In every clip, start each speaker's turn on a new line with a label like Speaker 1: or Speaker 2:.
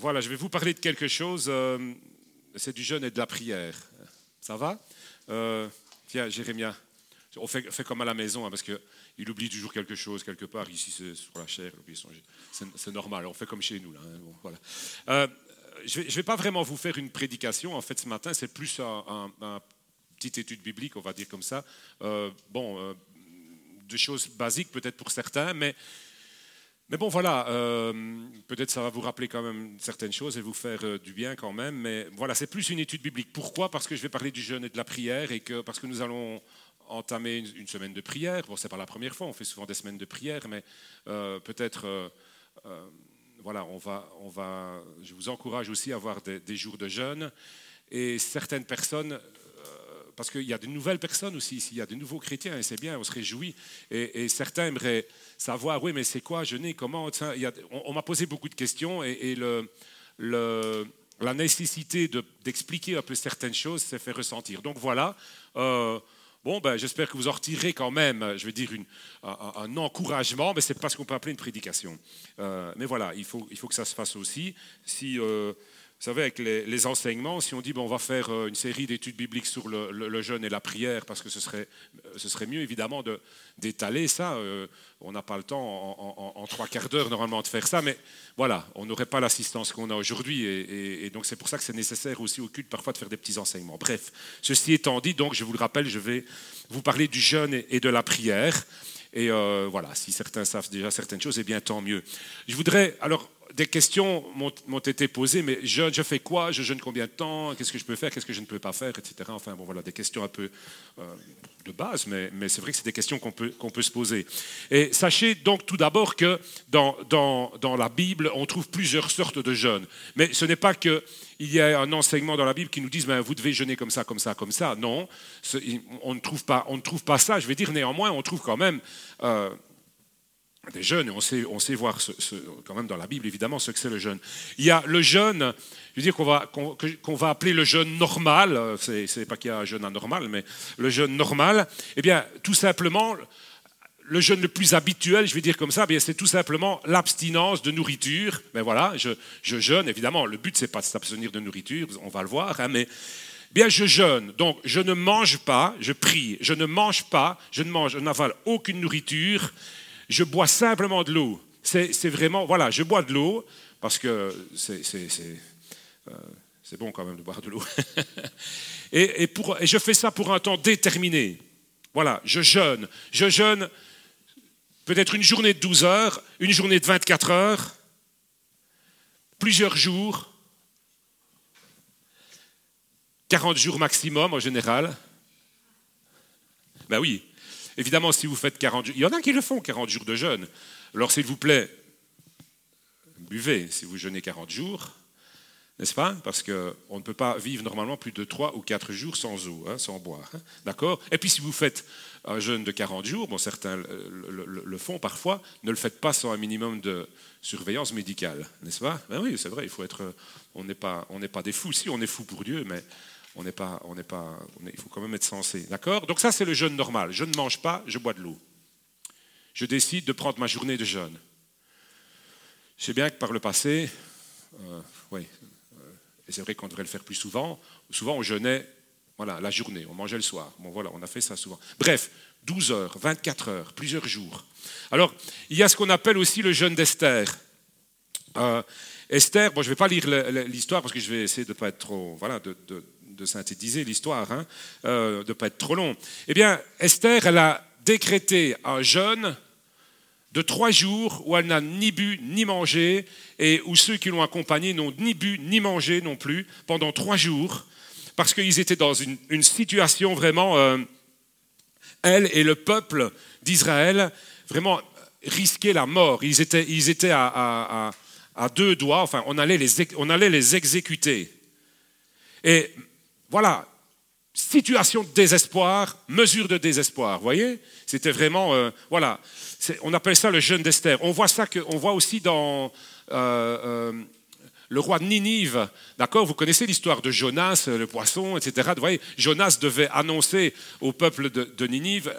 Speaker 1: voilà, je vais vous parler de quelque chose. euh, c'est du jeûne et de la prière. Ça va? Euh, Tiens, Jérémia, on fait, comme à la maison, hein, parce qu'il oublie toujours quelque chose quelque part. Ici, c'est sur la chair, c'est normal. On fait comme chez nous. Là, hein, bon, voilà. Euh, je ne vais, pas vraiment vous faire une prédication. En fait, ce matin, c'est plus un, petite étude biblique, on va dire comme ça. Euh, bon, des choses basiques peut-être pour certains, mais mais bon, voilà, euh, peut-être ça va vous rappeler quand même certaines choses et vous faire euh, du bien quand même. Mais voilà, c'est plus une étude biblique. Pourquoi? Parce que je vais parler du jeûne et de la prière et que parce que nous allons entamer une, semaine de prière. Bon, c'est pas la première fois, on fait souvent des semaines de prière, mais euh, peut-être, voilà, on va, on va. Je vous encourage aussi à avoir des, des jours de jeûne et certaines personnes. Parce qu'il y a de nouvelles personnes aussi il y a de nouveaux chrétiens, et c'est bien, on se réjouit. Et, certains aimeraient savoir, oui, mais c'est quoi jeûner, comment il On, m'a posé beaucoup de questions, et, la nécessité de- d'expliquer un peu certaines choses s'est fait ressentir. Donc voilà, euh, bon, ben, j'espère que vous en retirerez quand même, je vais dire, un, encouragement, mais ce n'est pas ce qu'on peut appeler une prédication. Euh, mais voilà, il faut, il faut que ça se fasse aussi. Si... euh, vous savez, avec les, les enseignements, si on dit bon, on va faire euh, une série d'études bibliques sur le, jeûne et la prière, parce que ce serait, euh, ce serait mieux évidemment de- d'étaler ça. euh, on n'a pas le temps en, trois quarts d'heure normalement de faire ça, mais voilà, on n'aurait pas l'assistance qu'on a aujourd'hui. Et, donc c'est pour ça que c'est nécessaire aussi au culte parfois de faire des petits enseignements. Bref, ceci étant dit, donc je vous le rappelle, je vais vous parler du jeûne et, de la prière. Et voilà, si certains savent déjà certaines choses, eh bien tant mieux. Je voudrais alors des questions m'ont été posées, mais jeûne, je fais quoi? Je jeûne combien de temps? Qu'est-ce que je peux faire? Qu'est-ce que je ne peux pas faire? Etc. Enfin, bon, voilà, des questions un peu euh, de base, mais, mais c'est vrai que c'est des questions qu'on peut, peut se poser. Et sachez donc tout d'abord que dans, dans, dans la Bible, on trouve plusieurs sortes de jeûnes. Mais ce n'est pas qu'il y a un enseignement dans la Bible qui nous dise ben, vous devez jeûner comme ça, comme ça, comme ça. Non, on ne trouve pas, on ne trouve pas ça. Je vais dire néanmoins, on trouve quand même. euh, des jeûnes, et on sait, voir quand même dans la Bible évidemment ce que c'est le jeûne. Il y a le jeûne, je veux dire qu'on va, qu'on, va appeler le jeûne normal, c'est, pas qu'il y a un jeûne anormal, mais le jeûne normal, eh bien tout simplement, le jeûne le plus habituel, je vais dire comme ça, eh c'est tout simplement l'abstinence de nourriture. Mais voilà, je, je jeûne, évidemment, le but c'est pas de s'abstenir de nourriture, on va le voir, hein, mais Bien, je jeûne, donc je ne mange pas, je prie, je ne mange pas, je ne mange, je n'avale aucune nourriture, je bois simplement de l'eau. C'est vraiment, voilà, je bois de l'eau parce que c'est euh, bon quand même de boire de l'eau. et je fais ça pour un temps déterminé. Voilà, je jeûne. Je jeûne peut-être une journée de 12 heures, une journée de 24 heures, plusieurs jours, 40 jours maximum en général. Ben oui, évidemment, si vous faites 40 jours, il y en a qui le font, 40 jours de jeûne. Alors, s'il vous plaît, buvez si vous jeûnez 40 jours, n'est-ce pas? Parce qu'on ne peut pas vivre normalement plus de 3 ou 4 jours sans eau, hein, sans boire. hein. D'accord? Et puis, si vous faites un jeûne de 40 jours, bon, certains le, font parfois, ne le faites pas sans un minimum de surveillance médicale, n'est-ce pas? Ben oui, c'est vrai, il faut être. On n'est pas, pas des fous. Si, on est fous pour Dieu, mais on n'est pas, on n'est pas, on est- il faut quand même être sensé, d'accord? Donc ça, c'est le jeûne normal. Je ne mange pas, je bois de l'eau. Je décide de prendre ma journée de jeûne. Je sais bien que par le passé, euh, oui, euh, et c'est vrai qu'on devrait le faire plus souvent. Souvent, on jeûnait, voilà, la journée, on mangeait le soir. Bon, voilà, on a fait ça souvent. Bref, 12 heures, 24 heures, plusieurs jours. Alors, il y a ce qu'on appelle aussi le jeûne d'Esther. Euh, Esther, bon, je ne vais pas lire l'histoire parce que je vais essayer de ne pas être trop, voilà, de- de synthétiser l'histoire, hein, euh, de ne pas être trop long. Eh bien, Esther, elle a décrété un jeûne de trois jours où elle n'a ni bu ni mangé et où ceux qui l'ont accompagnée n'ont ni bu ni mangé non plus pendant trois jours parce qu'ils étaient dans une, situation vraiment, euh, elle et le peuple d'Israël, vraiment risquaient la mort. Ils étaient, à, deux doigts, enfin on allait, les, on allait les exécuter. Et voilà, situation de désespoir, mesure de désespoir, vous voyez? C'était vraiment, euh, voilà, on appelle ça le jeûne d'Esther. On voit ça, que, on voit aussi dans euh, euh, le roi de Ninive, d'accord Vous connaissez l'histoire de Jonas, le poisson, etc. Vous voyez, Jonas devait annoncer au peuple de, Ninive,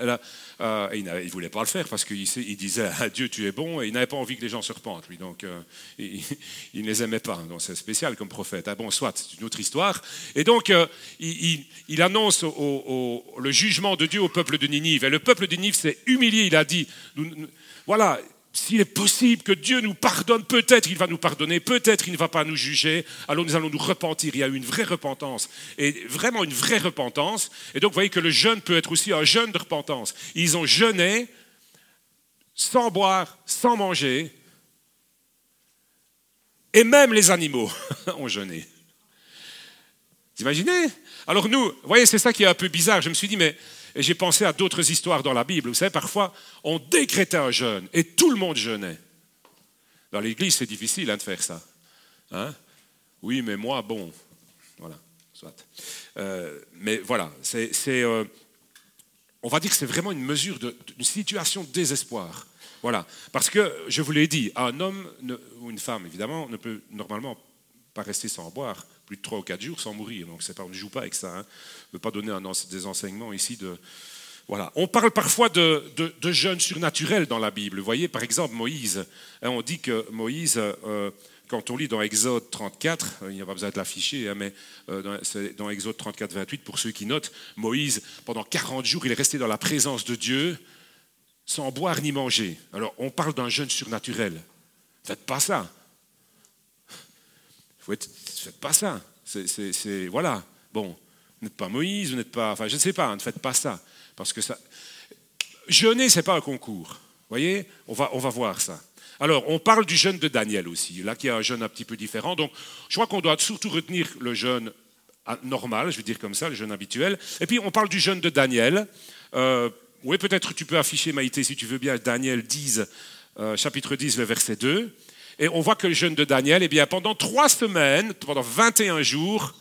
Speaker 1: euh, il ne voulait pas le faire parce qu'il il disait Dieu tu es bon et il n'avait pas envie que les gens se repentent lui, donc euh, il, ne les aimait pas. Donc c'est spécial comme prophète. Ah bon, soit, c'est une autre histoire. Et donc euh, il, annonce le jugement de Dieu au peuple de Ninive. Et le peuple de Ninive s'est humilié. Il a dit, voilà, s'il est possible que Dieu nous pardonne, peut-être il va nous pardonner, peut-être il ne va pas nous juger, alors nous allons nous repentir. Il y a une vraie repentance, et vraiment une vraie repentance. Et donc vous voyez que le jeûne peut être aussi un jeûne de repentance. Ils ont jeûné sans boire, sans manger, et même les animaux ont jeûné. Vous imaginez? Alors nous, vous voyez, c'est ça qui est un peu bizarre. Je me suis dit, mais et j'ai pensé à d'autres histoires dans la Bible. Vous savez, parfois, on décrétait un jeûne et tout le monde jeûnait. Dans l'Église, c'est difficile hein, de faire ça. Hein? Oui, mais moi, bon, voilà, soit. Euh, mais voilà, c'est, euh, on va dire que c'est vraiment une mesure d'une situation de désespoir. Voilà, parce que je vous l'ai dit, un homme ou une femme, évidemment, ne peut normalement pas rester sans boire plus de 3 ou 4 jours sans mourir. Donc pas, on ne joue pas avec ça. Hein. On ne veut pas donner des enseignements ici de... Voilà. On parle parfois de, de, de jeunes surnaturels dans la Bible. Voyez, par exemple, Moïse. Hein, on dit que Moïse, euh, quand on lit dans Exode 34, euh, il n'y a pas besoin de l'afficher, hein, mais euh, c'est dans Exode 34, 28, pour ceux qui notent, Moïse, pendant 40 jours, il est resté dans la présence de Dieu sans boire ni manger. Alors, on parle d'un jeune surnaturel. Faites pas ça. Être, faites pas ça. C'est, voilà. Bon, vous n'êtes pas Moïse, vous n'êtes pas. Enfin, je ne sais pas, ne faites pas ça. Parce que ça. Jeûner, ce n'est pas un concours. Voyez on va, on va voir ça. Alors, on parle du jeûne de Daniel aussi, là qui est un jeûne un petit peu différent. Donc, je crois qu'on doit surtout retenir le jeûne normal, je veux dire comme ça, le jeûne habituel. Et puis, on parle du jeûne de Daniel. Euh, oui, peut-être tu peux afficher, Maïté, si tu veux bien, Daniel 10, euh, chapitre 10, le verset 2. Et on voit que le jeûne de Daniel, eh bien, pendant trois semaines, pendant 21 jours,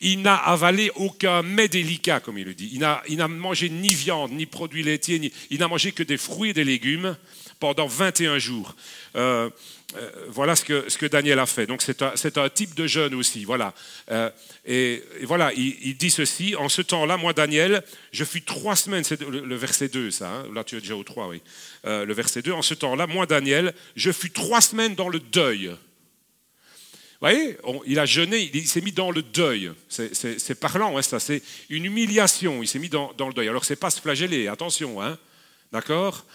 Speaker 1: il n'a avalé aucun mets délicat, comme il le dit. Il n'a mangé ni viande, ni produits laitiers, il n'a mangé que des fruits et des légumes pendant 21 jours. Euh, euh, voilà ce que, ce que, Daniel a fait. Donc c'est un, un, type de jeûne aussi. Voilà. Euh, et, voilà, il, dit ceci, en ce temps-là, moi Daniel, je fus trois semaines, c'est le, verset 2 ça, hein. là tu es déjà au 3, oui. Euh, le verset 2, en ce temps-là, moi Daniel, je fus trois semaines dans le deuil. Vous voyez, il a jeûné, il, s'est mis dans le deuil. C'est parlant, hein, ça, c'est une humiliation, il s'est mis dans, dans, le deuil. Alors c'est pas se flageller, attention, hein, d'accord?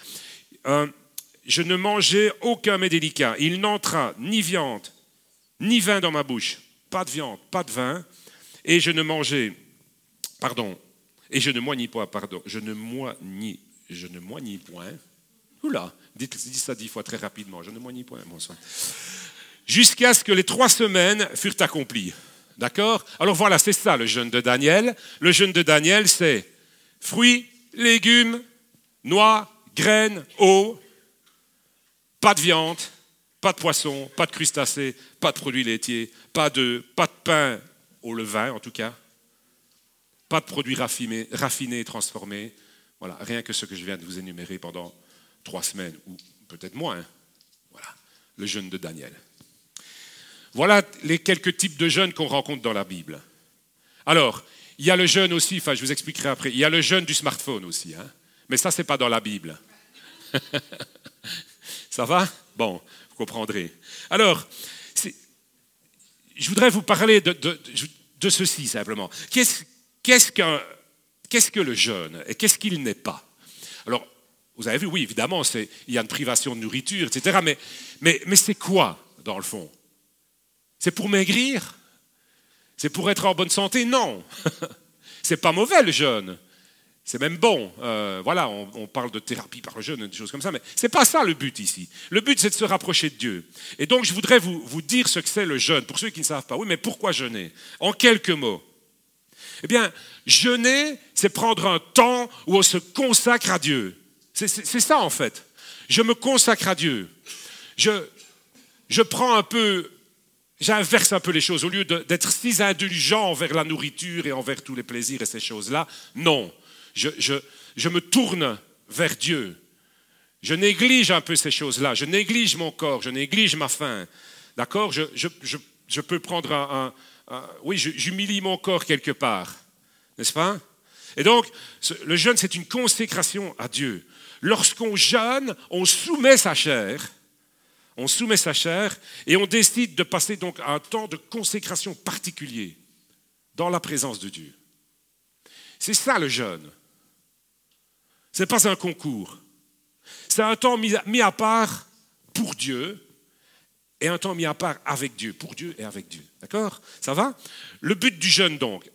Speaker 1: Je ne mangeais aucun mets délicat. Il n'entra ni viande, ni vin dans ma bouche. Pas de viande, pas de vin. Et je ne mangeais, pardon, et je ne moignis pas, pardon, je ne moignis, je ne moignis point. Oula, dites, ça dix fois très rapidement, je ne moignis point, sang. Jusqu'à ce que les trois semaines furent accomplies. D'accord? Alors voilà, c'est ça le jeûne de Daniel. Le jeûne de Daniel, c'est fruits, légumes, noix, graines, eau, pas de viande, pas de poisson, pas de crustacés, pas de produits laitiers, pas de, pas de pain au levain en tout cas, pas de produits raffinés, raffinés transformés. Voilà, rien que ce que je viens de vous énumérer pendant trois semaines, ou peut-être moins. Voilà, le jeûne de Daniel. Voilà les quelques types de jeûnes qu'on rencontre dans la Bible. Alors, il y a le jeûne aussi, enfin je vous expliquerai après, il y a le jeûne du smartphone aussi, hein. mais ça, ce n'est pas dans la Bible. Ça va? Bon, vous comprendrez. Alors, je voudrais vous parler de, ceci simplement. Qu'est-ce que le jeûne et qu'est-ce qu'il n'est pas? Alors, vous avez vu, oui, évidemment, il y a une privation de nourriture, etc. Mais, mais, c'est quoi, dans le fond? C'est pour maigrir? C'est pour être en bonne santé? Non C'est pas mauvais le jeûne. C'est même bon. Euh, voilà, on, parle de thérapie par le jeûne, des choses comme ça, mais ce n'est pas ça le but ici. Le but, c'est de se rapprocher de Dieu. Et donc, je voudrais vous, vous dire ce que c'est le jeûne, pour ceux qui ne savent pas. Oui, mais pourquoi jeûner? En quelques mots. Eh bien, jeûner, c'est prendre un temps où on se consacre à Dieu. C'est ça, en fait. Je me consacre à Dieu. Je, je prends un peu j'inverse un peu les choses. Au lieu d'être si indulgent envers la nourriture et envers tous les plaisirs et ces choses-là, non je, me tourne vers Dieu. Je néglige un peu ces choses-là. Je néglige mon corps, je néglige ma faim. D'accord? Je, peux prendre un... oui, j'humilie mon corps quelque part, n'est-ce pas? Et donc, le jeûne, c'est une consécration à Dieu. Lorsqu'on jeûne, on soumet sa chair, on soumet sa chair et on décide de passer donc un temps de consécration particulier dans la présence de Dieu. C'est ça le jeûne. Ce n'est pas un concours. C'est un temps mis à part pour Dieu et un temps mis à part avec Dieu, pour Dieu et avec Dieu. D'accord? Ça va? Le but du jeûne, donc,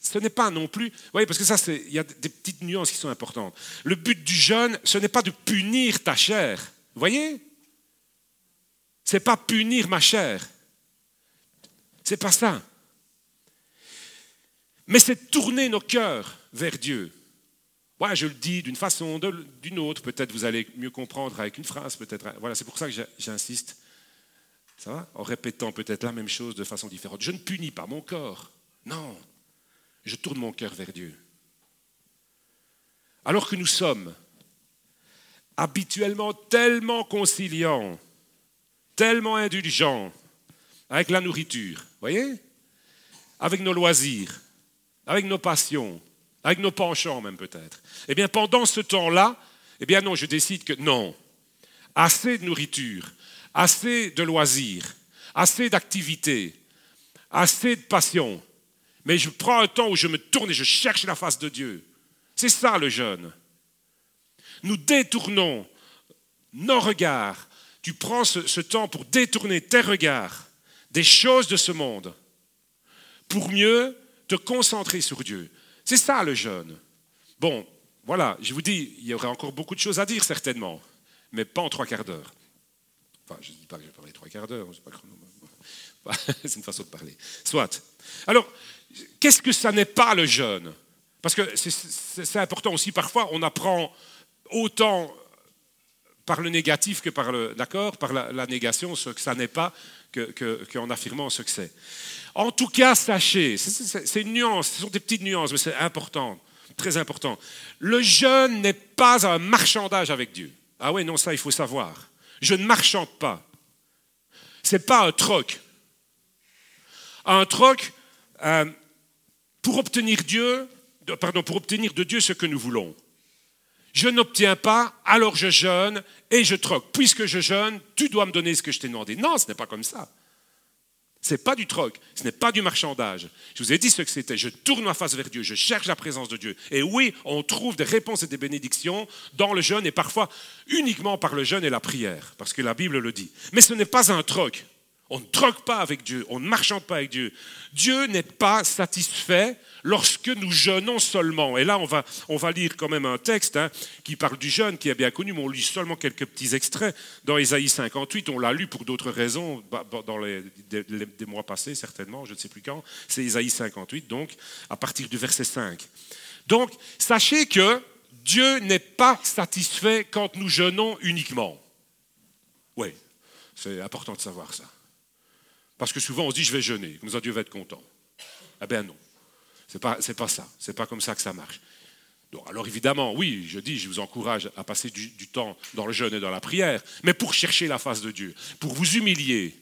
Speaker 1: ce n'est pas non plus, vous voyez, parce que ça, il y a des petites nuances qui sont importantes. Le but du jeûne, ce n'est pas de punir ta chair. Vous voyez? Ce n'est pas punir ma chair. C'est pas ça. Mais c'est tourner nos cœurs vers Dieu. Je le dis d'une façon, d'une autre, peut-être vous allez mieux comprendre avec une phrase, peut-être. Voilà, c'est pour ça que j'insiste. Ça va? En répétant peut-être la même chose de façon différente. Je ne punis pas mon corps. Non. Je tourne mon cœur vers Dieu. Alors que nous sommes habituellement tellement conciliants, tellement indulgents avec la nourriture, voyez? Avec nos loisirs, avec nos passions, avec nos penchants même peut-être. Eh bien, pendant ce temps-là, eh bien non, je décide que non. Assez de nourriture, assez de loisirs, assez d'activités, assez de passion. Mais je prends un temps où je me tourne et je cherche la face de Dieu. C'est ça le jeûne. Nous détournons nos regards. Tu prends ce, ce temps pour détourner tes regards des choses de ce monde pour mieux te concentrer sur Dieu. C'est ça le jeûne. Bon, voilà, je vous dis, il y aurait encore beaucoup de choses à dire certainement, mais pas en trois quarts d'heure. Enfin, je ne dis pas que je vais parler trois quarts d'heure, c'est une façon de parler. Soit. Alors, qu'est-ce que ça n'est pas le jeûne? Parce que c'est important aussi, parfois on apprend autant par le négatif que par le, d'accord, par la, négation, ce que ça n'est pas, qu'en que, affirmant ce que c'est. En tout cas, sachez, c'est une nuance, ce sont des petites nuances, mais c'est important, très important. Le jeûne n'est pas un marchandage avec Dieu. Ah oui, non, ça, il faut savoir. Je ne marchande pas. Ce n'est pas un troc. Un troc, euh, pour obtenir Dieu, pardon, pour obtenir de Dieu ce que nous voulons. Je n'obtiens pas, alors je jeûne et je troque. Puisque je jeûne, tu dois me donner ce que je t'ai demandé. Non, ce n'est pas comme ça. Ce n'est pas du troc, ce n'est pas du marchandage. Je vous ai dit ce que c'était. Je tourne ma face vers Dieu, je cherche la présence de Dieu. Et oui, on trouve des réponses et des bénédictions dans le jeûne et parfois uniquement par le jeûne et la prière, parce que la Bible le dit. Mais ce n'est pas un troc. On ne troque pas avec Dieu, on ne marchande pas avec Dieu. Dieu n'est pas satisfait lorsque nous jeûnons seulement. Et là, on va, lire quand même un texte hein, qui parle du jeûne, qui est bien connu, mais on lit seulement quelques petits extraits. Dans Ésaïe 58, on l'a lu pour d'autres raisons, bah, bah, dans les, mois passés certainement, je ne sais plus quand. C'est Ésaïe 58, donc à partir du verset 5. Donc, sachez que Dieu n'est pas satisfait quand nous jeûnons uniquement. Oui, c'est important de savoir ça. Parce que souvent on se dit je vais jeûner, comme ça Dieu va être content. Eh bien non, c'est pas, pas ça, c'est pas comme ça que ça marche. alors évidemment, oui, je dis, je vous encourage à passer du, temps dans le jeûne et dans la prière, mais pour chercher la face de Dieu, pour vous humilier,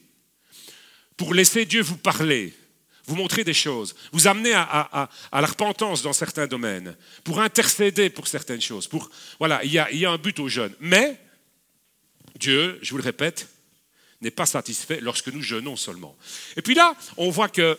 Speaker 1: pour laisser Dieu vous parler, vous montrer des choses, vous amener à, la repentance dans certains domaines, pour intercéder pour certaines choses. Pour, voilà, il y, a, il y a un but au jeûne. Mais Dieu, je vous le répète, n'est pas satisfait lorsque nous jeûnons seulement. Et puis là, on voit que,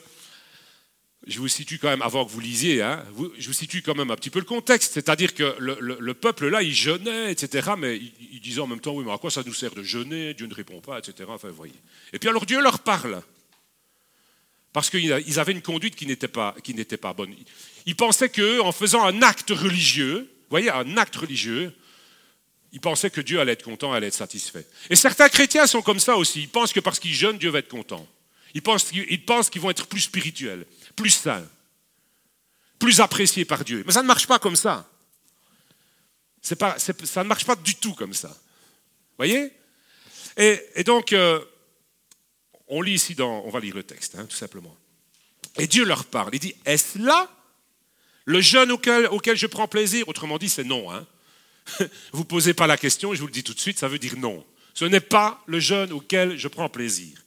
Speaker 1: je vous situe quand même, avant que vous lisiez, hein, je vous situe quand même un petit peu le contexte, c'est-à-dire que le, peuple là, il jeûnait, etc., mais il, disait en même temps, oui, mais à quoi ça nous sert de jeûner? Dieu ne répond pas, etc. Enfin, voyez. Et puis alors Dieu leur parle, parce qu'ils avaient une conduite qui n'était pas, qui pas bonne. Ils pensaient qu'en faisant un acte religieux, vous voyez, un acte religieux, ils pensaient que Dieu allait être content, allait être satisfait. Et certains chrétiens sont comme ça aussi. Ils pensent que parce qu'ils jeûnent, Dieu va être content. Ils pensent, qu'ils vont être plus spirituels, plus saints, plus appréciés par Dieu. Mais ça ne marche pas comme ça. Ça ne marche pas du tout comme ça. Voyez? Et, donc, euh, on lit ici dans, on va lire le texte, hein, tout simplement. Et Dieu leur parle. Il dit, est-ce là le jeûne auquel, auquel je prends plaisir? Autrement dit, c'est non. Hein vous posez pas la question, je vous le dis tout de suite, ça veut dire non. Ce n'est pas le jeûne auquel je prends plaisir.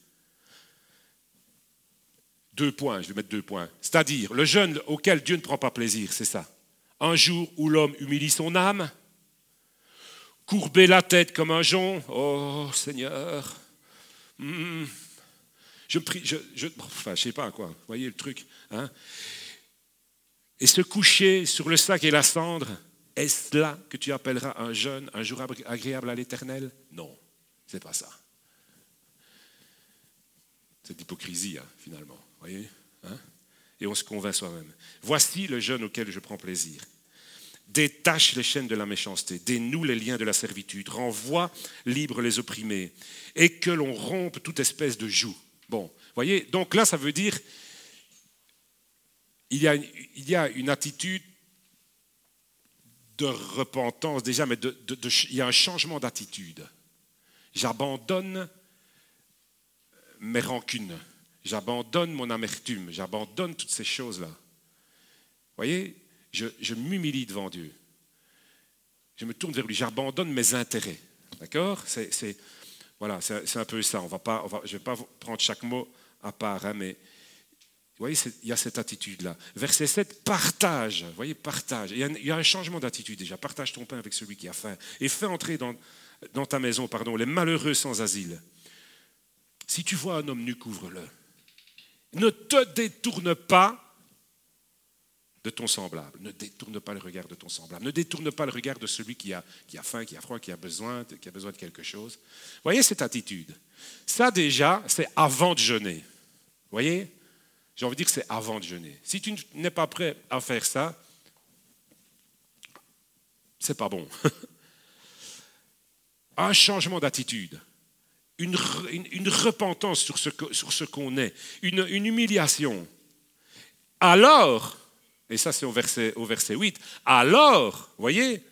Speaker 1: deux points, je vais mettre deux points. C'est-à-dire, le jeûne auquel Dieu ne prend pas plaisir, c'est ça. Un jour où l'homme humilie son âme, courber la tête comme un jonc, oh Seigneur, hmm. je prie, je, enfin, je sais pas quoi, voyez le truc, hein et se coucher sur le sac et la cendre, est-ce là que tu appelleras un jeûne, un jour agréable à l'Éternel? Non, c'est pas ça. C'est l'hypocrisie, hein, finalement. Voyez hein? Et on se convainc soi-même. Voici le jeûne auquel je prends plaisir. Détache les chaînes de la méchanceté, dénoue les liens de la servitude, renvoie libre les opprimés, et que l'on rompe toute espèce de joug. Bon, voyez, donc là, ça veut dire il y a une attitude de repentance déjà, mais il y a un changement d'attitude. J'abandonne mes rancunes, j'abandonne mon amertume, j'abandonne toutes ces choses-là. Vous voyez, je, m'humilie devant Dieu. Je me tourne vers lui, j'abandonne mes intérêts. D'accord? C'est, Voilà, c'est, un peu ça. On va pas, je ne vais pas prendre chaque mot à part, hein, mais voyez, il y a cette attitude-là. Verset 7, partage. Vous voyez, partage. Il y a, un changement d'attitude déjà. Partage ton pain avec celui qui a faim. Et fais entrer dans, ta maison pardon, les malheureux sans asile. Si tu vois un homme nu, couvre-le. Ne te détourne pas de ton semblable. Ne détourne pas le regard de ton semblable. Ne détourne pas le regard de celui qui a, faim, qui a froid, qui a, besoin, qui a besoin de quelque chose. Voyez cette attitude Ça déjà, c'est avant de jeûner. Voyez? J'ai envie de dire que c'est avant de jeûner. Si tu n'es pas prêt à faire ça, c'est pas bon. Un changement d'attitude, une, repentance sur ce, qu'on est, une, humiliation. Alors, et ça c'est au verset, au verset 8, alors, voyez,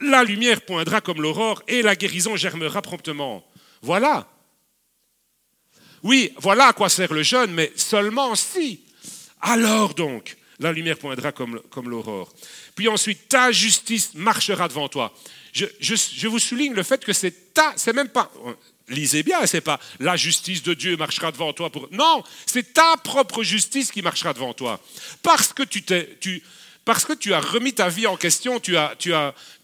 Speaker 1: la lumière poindra comme l'aurore et la guérison germera promptement. Voilà, oui, voilà à quoi sert le jeûne, mais seulement si. Alors donc, la lumière poindra comme, comme l'aurore. Puis ensuite, ta justice marchera devant toi. Je, vous souligne le fait que c'est ta, c'est même pas, lisez bien, c'est pas la justice de Dieu marchera devant toi pour. Non, c'est ta propre justice qui marchera devant toi. Parce que tu t'es, tu, parce que tu as remis ta vie en question, tu as,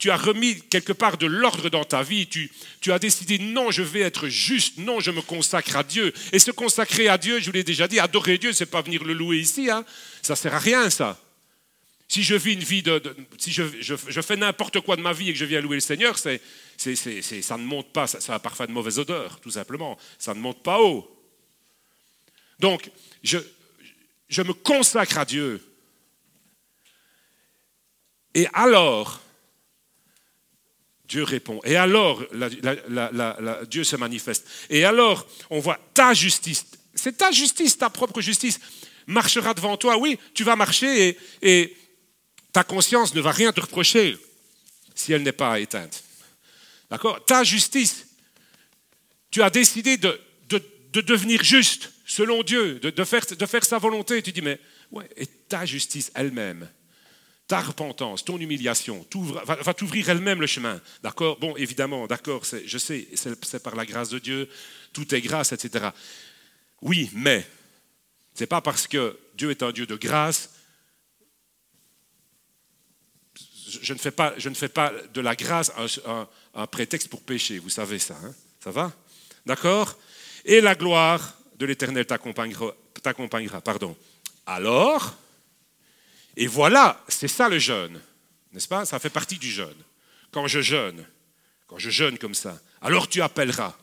Speaker 1: remis quelque part de l'ordre dans ta vie, tu, as décidé non, je vais être juste, non, je me consacre à Dieu. Et se consacrer à Dieu, je vous l'ai déjà dit, adorer Dieu, c'est pas venir le louer ici, hein. ça sert à rien ça. Si je vis une vie de, si je, fais n'importe quoi de ma vie et que je viens louer le Seigneur, ça ne monte pas, ça, a parfois de mauvaise odeur, tout simplement. Ça ne monte pas haut. Donc, je me consacre à Dieu. Et alors, Dieu répond. Et alors, Dieu se manifeste. Et alors, on voit ta justice. C'est ta justice, ta propre justice marchera devant toi. Oui, tu vas marcher et, ta conscience ne va rien te reprocher si elle n'est pas éteinte. D'accord? Ta justice. Tu as décidé de, de, devenir juste selon Dieu, de, faire, de faire sa volonté. Tu dis, mais ouais, et ta justice elle-même ta repentance, ton humiliation, va, t'ouvrir elle-même le chemin. D'accord? Bon, évidemment, d'accord, je sais, c'est par la grâce de Dieu, tout est grâce, etc. Oui, mais ce n'est pas parce que Dieu est un Dieu de grâce. Je ne fais pas, je ne fais pas de la grâce un, prétexte pour pécher, vous savez ça. Hein? Ça va? D'accord? Et la gloire de l'Éternel t'accompagnera. Pardon. Alors, et voilà, c'est ça le jeûne, n'est-ce pas? Ça fait partie du jeûne. Quand je jeûne, quand je jeûne comme ça, alors tu appelleras.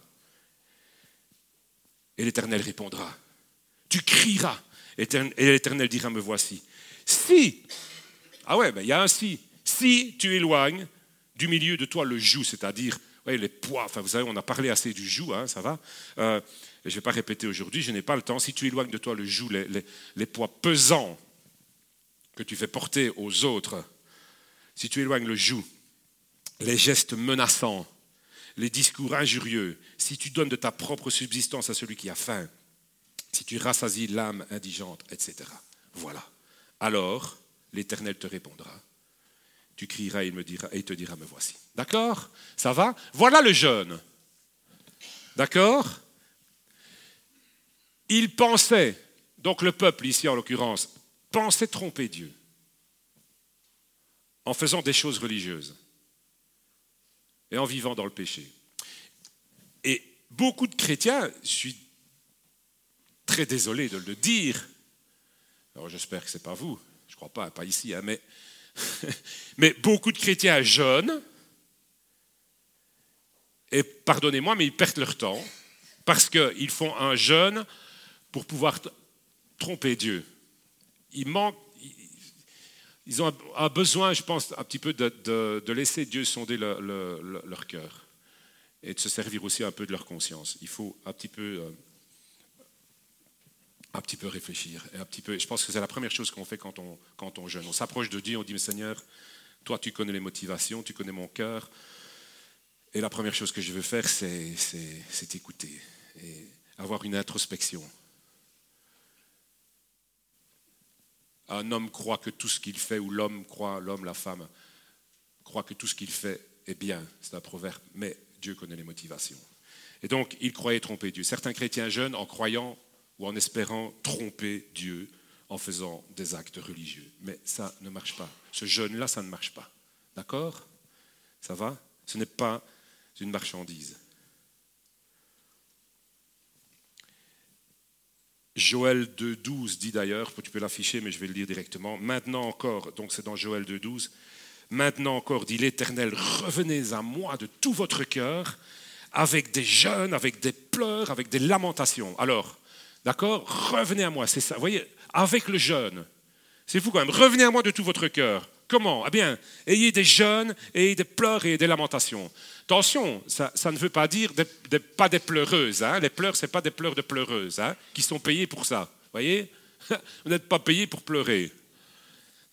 Speaker 1: Et l'Éternel répondra. Tu crieras. Et l'Éternel dira, me voici. Si, ah ouais, ben, il y a un si. Si tu éloignes du milieu de toi le joug, c'est-à-dire les poids, enfin vous savez, on a parlé assez du joug, hein, ça va. Euh, je ne vais pas répéter aujourd'hui, je n'ai pas le temps. Si tu éloignes de toi le joug, les poids pesants, que tu fais porter aux autres, si tu éloignes le joug, les gestes menaçants, les discours injurieux, si tu donnes de ta propre subsistance à celui qui a faim, si tu rassasies l'âme indigente, etc. Voilà. Alors, l'Éternel te répondra. Tu crieras et il, me dira, et il te dira, me voici. D'accord? Ça va? Voilà le jeûne. D'accord? Il pensait Donc le peuple, ici en l'occurrence, pensait tromper Dieu en faisant des choses religieuses et en vivant dans le péché. Et beaucoup de chrétiens, je suis très désolé de le dire, alors j'espère que ce n'est pas vous, je ne crois pas, pas ici, hein, mais, beaucoup de chrétiens jeunes, et pardonnez-moi, mais ils perdent leur temps, parce qu'ils font un jeûne pour pouvoir tromper Dieu. Ils ont un besoin, je pense, un petit peu de, laisser Dieu sonder leur cœur et de se servir aussi un peu de leur conscience. Il faut un petit peu, euh, un petit peu réfléchir. Et un petit peu, je pense que c'est la première chose qu'on fait quand on, quand on jeûne. On s'approche de Dieu, on dit, mais Seigneur, toi tu connais les motivations, tu connais mon cœur. Et la première chose que je veux faire, c'est t'écouter et avoir une introspection. Un homme croit que tout ce qu'il fait, ou l'homme croit, l'homme, la femme, croit que tout ce qu'il fait est bien. C'est un proverbe, mais Dieu connaît les motivations. Et donc, il croyait tromper Dieu. Certains chrétiens jeunes, en croyant ou en espérant tromper Dieu en faisant des actes religieux. Mais ça ne marche pas. Ce jeûne-là, ça ne marche pas. D'accord? Ça va? Ce n'est pas une marchandise. Joël 2.12 dit d'ailleurs, tu peux l'afficher, mais je vais le lire directement. Maintenant encore, donc c'est dans Joël 2.12, maintenant encore, dit l'Éternel, revenez à moi de tout votre cœur, avec des jeûnes, avec des pleurs, avec des lamentations. Alors, d'accord, revenez à moi, c'est ça. Vous voyez, avec le jeûne, c'est fou quand même, revenez à moi de tout votre cœur. Comment? Eh bien, ayez des jeûnes, ayez des pleurs et des lamentations. Attention, ça, ne veut pas dire pas des pleureuses. Hein. Les pleurs, ce n'est pas des pleurs de pleureuses hein, qui sont payées pour ça. voyez? Vous n'êtes pas payé pour pleurer.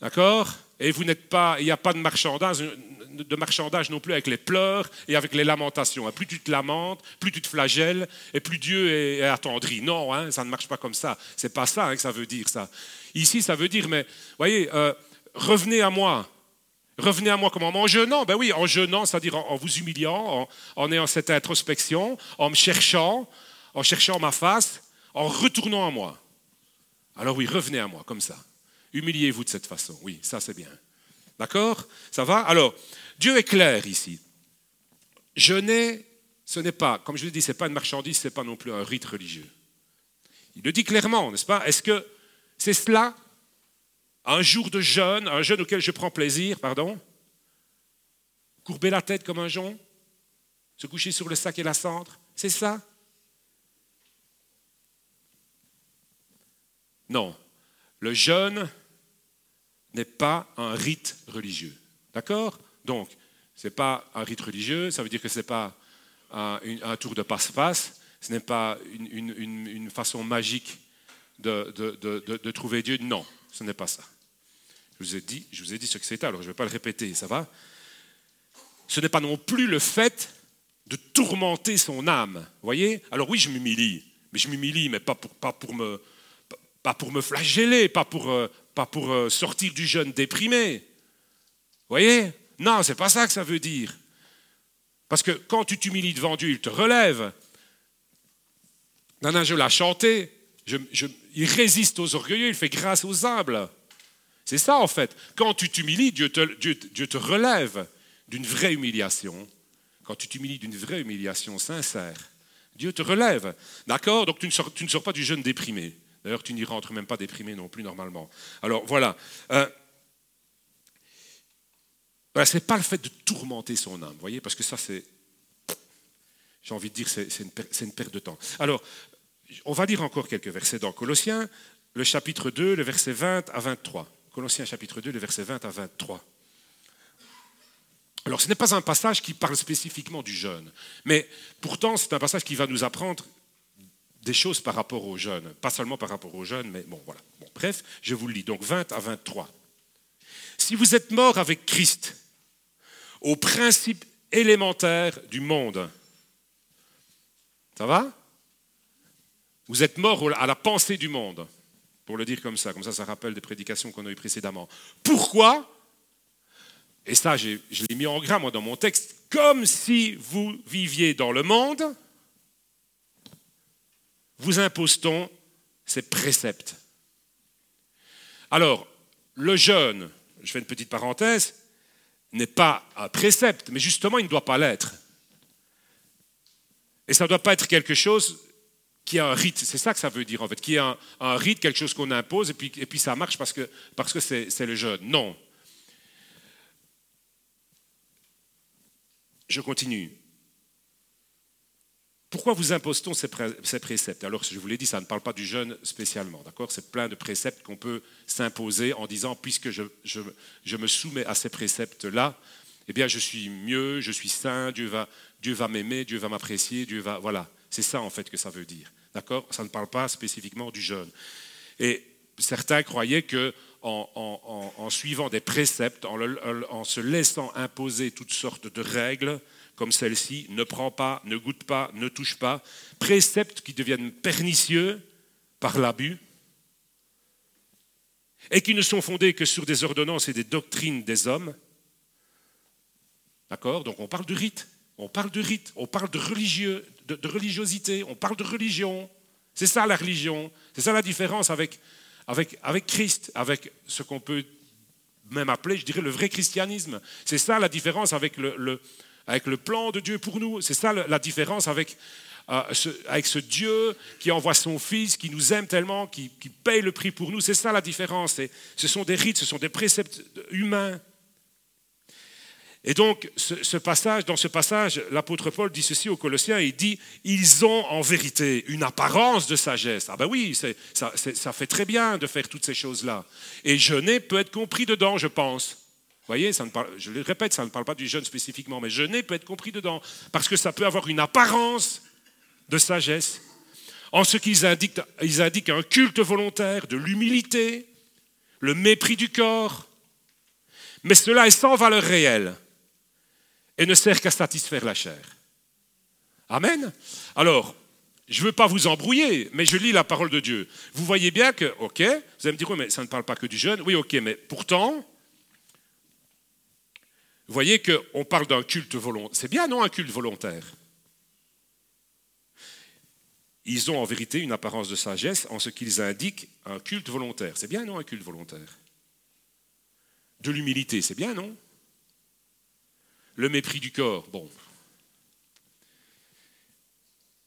Speaker 1: D'accord? Et vous n'êtes pas, il n'y a pas de marchandage, de non plus avec les pleurs et avec les lamentations. Hein. Plus tu te lamentes, plus tu te flagelles et plus Dieu est, attendri. Non, ça ne marche pas comme ça. C'est pas ça que ça veut dire ça. Ici, ça veut dire, mais voyez, euh, revenez à moi. Revenez à moi comment En jeûnant Ben oui, en jeûnant, c'est-à-dire en, vous humiliant, en, ayant cette introspection, en me cherchant, en cherchant ma face, en retournant à moi. Alors oui, revenez à moi, comme ça. Humiliez-vous de cette façon. Oui, ça c'est bien. D'accord? Ça va? Alors, Dieu est clair ici. Jeûner, ce n'est pas, comme je l'ai dit, ce n'est pas une marchandise, ce n'est pas non plus un rite religieux. Il le dit clairement, n'est-ce pas? Est-ce que c'est cela un jour de jeûne, un jeûne auquel je prends plaisir, pardon, courber la tête comme un jonc, se coucher sur le sac et la cendre, c'est ça? Non, le jeûne n'est pas un rite religieux. D'accord? Donc, ce n'est pas un rite religieux, ça veut dire que ce n'est pas un, tour de passe-passe, ce n'est pas une, façon magique de trouver Dieu. Non, ce n'est pas ça. Je vous ai dit, je vous ai dit ce que c'était, alors je ne vais pas le répéter, ça va? Ce n'est pas non plus le fait de tourmenter son âme. Voyez? Alors oui, je m'humilie, mais je m'humilie, mais pas pour, me, flageller, pas pour, euh, euh, sortir du jeûne déprimé. Voyez? Non, c'est pas ça que ça veut dire. Parce que quand tu t'humilies devant Dieu, il te relève. Nana, je l'ai chanté. Il résiste aux orgueilleux, il fait grâce aux humbles. C'est ça en fait. Quand tu t'humilies, Dieu te, relève d'une vraie humiliation. Quand tu t'humilies d'une vraie humiliation sincère, Dieu te relève. D'accord? Donc tu ne, sors, pas du jeûne déprimé. D'ailleurs, tu n'y rentres même pas déprimé non plus normalement. Alors voilà. Euh, ce n'est pas le fait de tourmenter son âme, voyez, parce que ça, c'est, j'ai envie de dire, c'est une, une, perte de temps. Alors, on va lire encore quelques versets dans Colossiens, le chapitre 2, le verset 20 à 23. Colossiens chapitre 2, le verset 20 à 23. Alors ce n'est pas un passage qui parle spécifiquement du jeûne, mais pourtant c'est un passage qui va nous apprendre des choses par rapport au jeûne, pas seulement par rapport au jeûne, mais bon voilà. Bref, je vous le lis, donc 20 à 23. Si vous êtes mort avec Christ au principe élémentaire du monde, ça va? Vous êtes mort à la pensée du monde pour le dire comme ça, comme ça ça rappelle des prédications qu'on a eues précédemment. Pourquoi? Et ça, je l'ai mis en gras, moi, dans mon texte, comme si vous viviez dans le monde, vous impose-t-on ces préceptes? Alors, le jeûne, je fais une petite parenthèse, n'est pas un précepte, mais justement, il ne doit pas l'être. Et ça ne doit pas être quelque chose qui a un rite, c'est ça que ça veut dire en fait, qui a un, rite, quelque chose qu'on impose, et puis, et puis ça marche parce que c'est parce que c'est le jeûne. Non. Je continue. Pourquoi vous impose-t-on ces, préceptes? Alors, je vous l'ai dit, ça ne parle pas du jeûne spécialement, d'accord? C'est plein de préceptes qu'on peut s'imposer en disant, puisque je, je, me soumets à ces préceptes-là, eh bien, je suis mieux, je suis saint, Dieu va, Dieu va m'aimer, Dieu va m'apprécier, Dieu va... Voilà, c'est ça en fait que ça veut dire, d'accord? Ça ne parle pas spécifiquement du jeûne. Et certains croyaient que en, suivant des préceptes, en, se laissant imposer toutes sortes de règles, comme celle-ci, ne prends pas, ne goûte pas, ne touche pas, préceptes qui deviennent pernicieux par l'abus et qui ne sont fondés que sur des ordonnances et des doctrines des hommes. D'accord? Donc on parle de rite, on parle de rite, on parle de, religieux, de, religiosité, on parle de religion. C'est ça la religion, c'est ça la différence avec, avec, avec Christ, avec ce qu'on peut même appeler, je dirais, le vrai christianisme. C'est ça la différence avec le avec le plan de Dieu pour nous. C'est ça la différence avec, euh, ce, avec ce Dieu qui envoie son Fils, qui nous aime tellement, qui, paye le prix pour nous. C'est ça la différence. ce sont des rites, ce sont des préceptes humains. Et donc, ce, passage, dans ce passage, l'apôtre Paul dit ceci aux Colossiens, il dit, ils ont en vérité une apparence de sagesse. Ah ben oui, ça, fait très bien de faire toutes ces choses-là. Et jeûner peut être compris dedans, je pense voyez, ne parle, je le répète, ça ne parle pas du jeûne spécifiquement, mais jeûner peut être compris dedans, parce que ça peut avoir une apparence de sagesse, en ce qu'ils indiquent, ils indiquent un culte volontaire, de l'humilité, le mépris du corps, mais cela est sans valeur réelle et ne sert qu'à satisfaire la chair. Amen. Alors, je ne veux pas vous embrouiller, mais je lis la parole de Dieu. Vous voyez bien que, ok, vous allez me dire, oui, mais ça ne parle pas que du jeûne. Oui, ok, mais pourtant, vous voyez qu'on parle d'un culte volontaire. C'est bien, non, un culte volontaire? Ils ont en vérité une apparence de sagesse en ce qu'ils indiquent un culte volontaire. C'est bien, non, un culte volontaire? De l'humilité, c'est bien, non? Le mépris du corps, bon.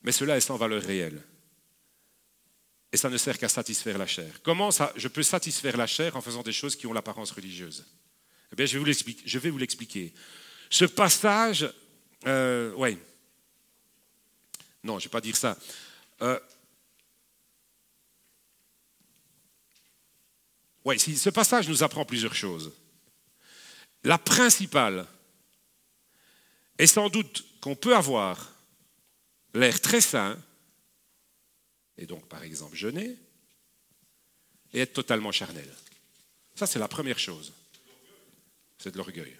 Speaker 1: Mais cela est sans valeur réelle. Et ça ne sert qu'à satisfaire la chair. Comment je peux satisfaire la chair en faisant des choses qui ont l'apparence religieuse? Eh bien, je vais vous l'expliquer. Ce passage, euh, oui. Non, je ne vais pas dire ça. Euh, oui, ce passage nous apprend plusieurs choses. La principale est sans doute qu'on peut avoir l'air très sain, et donc par exemple jeûner, et être totalement charnel. Ça, c'est la première chose c'est de l'orgueil.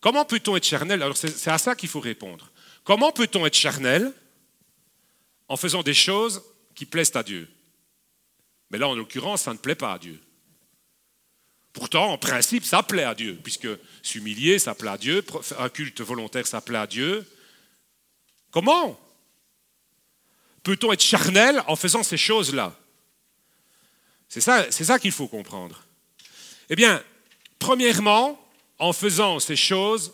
Speaker 1: Comment peut-on être charnel? Alors c'est à ça qu'il faut répondre. Comment peut-on être charnel en faisant des choses qui plaisent à Dieu? Mais là, en l'occurrence, ça ne plaît pas à Dieu. Pourtant, en principe, ça plaît à Dieu, puisque s'humilier, ça plaît à Dieu, un culte volontaire, ça plaît à Dieu. Comment peut-on être charnel en faisant ces choses-là? C'est ça, ça qu'il faut comprendre. Eh bien, Premièrement, en faisant ces choses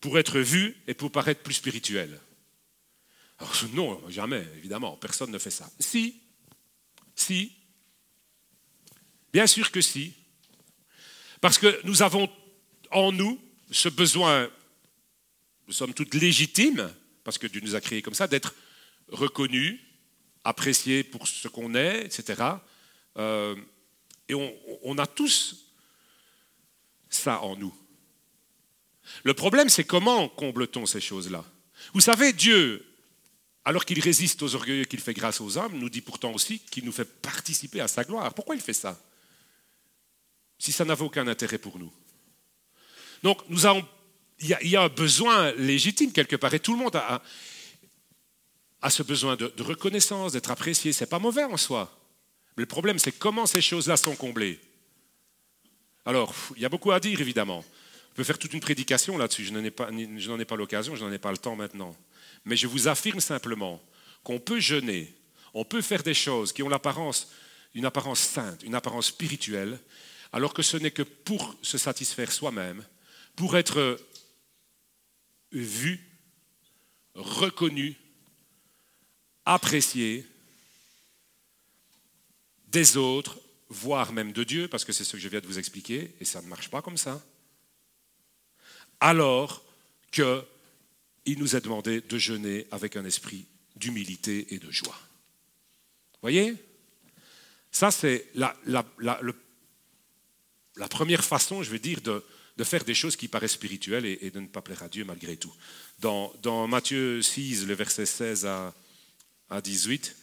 Speaker 1: pour être vu et pour paraître plus spirituel. Alors, non, jamais, évidemment, personne ne fait ça. Si, si, bien sûr que si, parce que nous avons en nous ce besoin, nous sommes toutes légitimes, parce que Dieu nous a créés comme ça, d'être reconnus, appréciés pour ce qu'on est, etc. Euh, et on, on a tous ça en nous. Le problème, c'est comment comble-t-on ces choses-là? Vous savez, Dieu, alors qu'il résiste aux orgueilleux, qu'il fait grâce aux hommes, nous dit pourtant aussi qu'il nous fait participer à sa gloire. Pourquoi il fait ça? Si ça n'avait aucun intérêt pour nous. Donc, nous avons, il, y a, un besoin légitime quelque part, et tout le monde a, ce besoin de, reconnaissance, d'être apprécié. C'est pas mauvais en soi. Mais le problème, c'est comment ces choses-là sont comblées. Alors, il y a beaucoup à dire, évidemment. On peut faire toute une prédication là-dessus. Je n'en ai pas, pas l'occasion, je n'en ai pas le temps maintenant. Mais je vous affirme simplement qu'on peut jeûner, on peut faire des choses qui ont l'apparence une apparence sainte, une apparence spirituelle, alors que ce n'est que pour se satisfaire soi-même, pour être vu, reconnu, apprécié des autres, voire même de Dieu, parce que c'est ce que je viens de vous expliquer, et ça ne marche pas comme ça, alors qu'il nous est demandé de jeûner avec un esprit d'humilité et de joie. Voyez? Ça, c'est la, première façon, je veux dire, de, faire des choses qui paraissent spirituelles et, de ne pas plaire à Dieu malgré tout. Dans, Matthieu 6, le verset 16 à, à 18,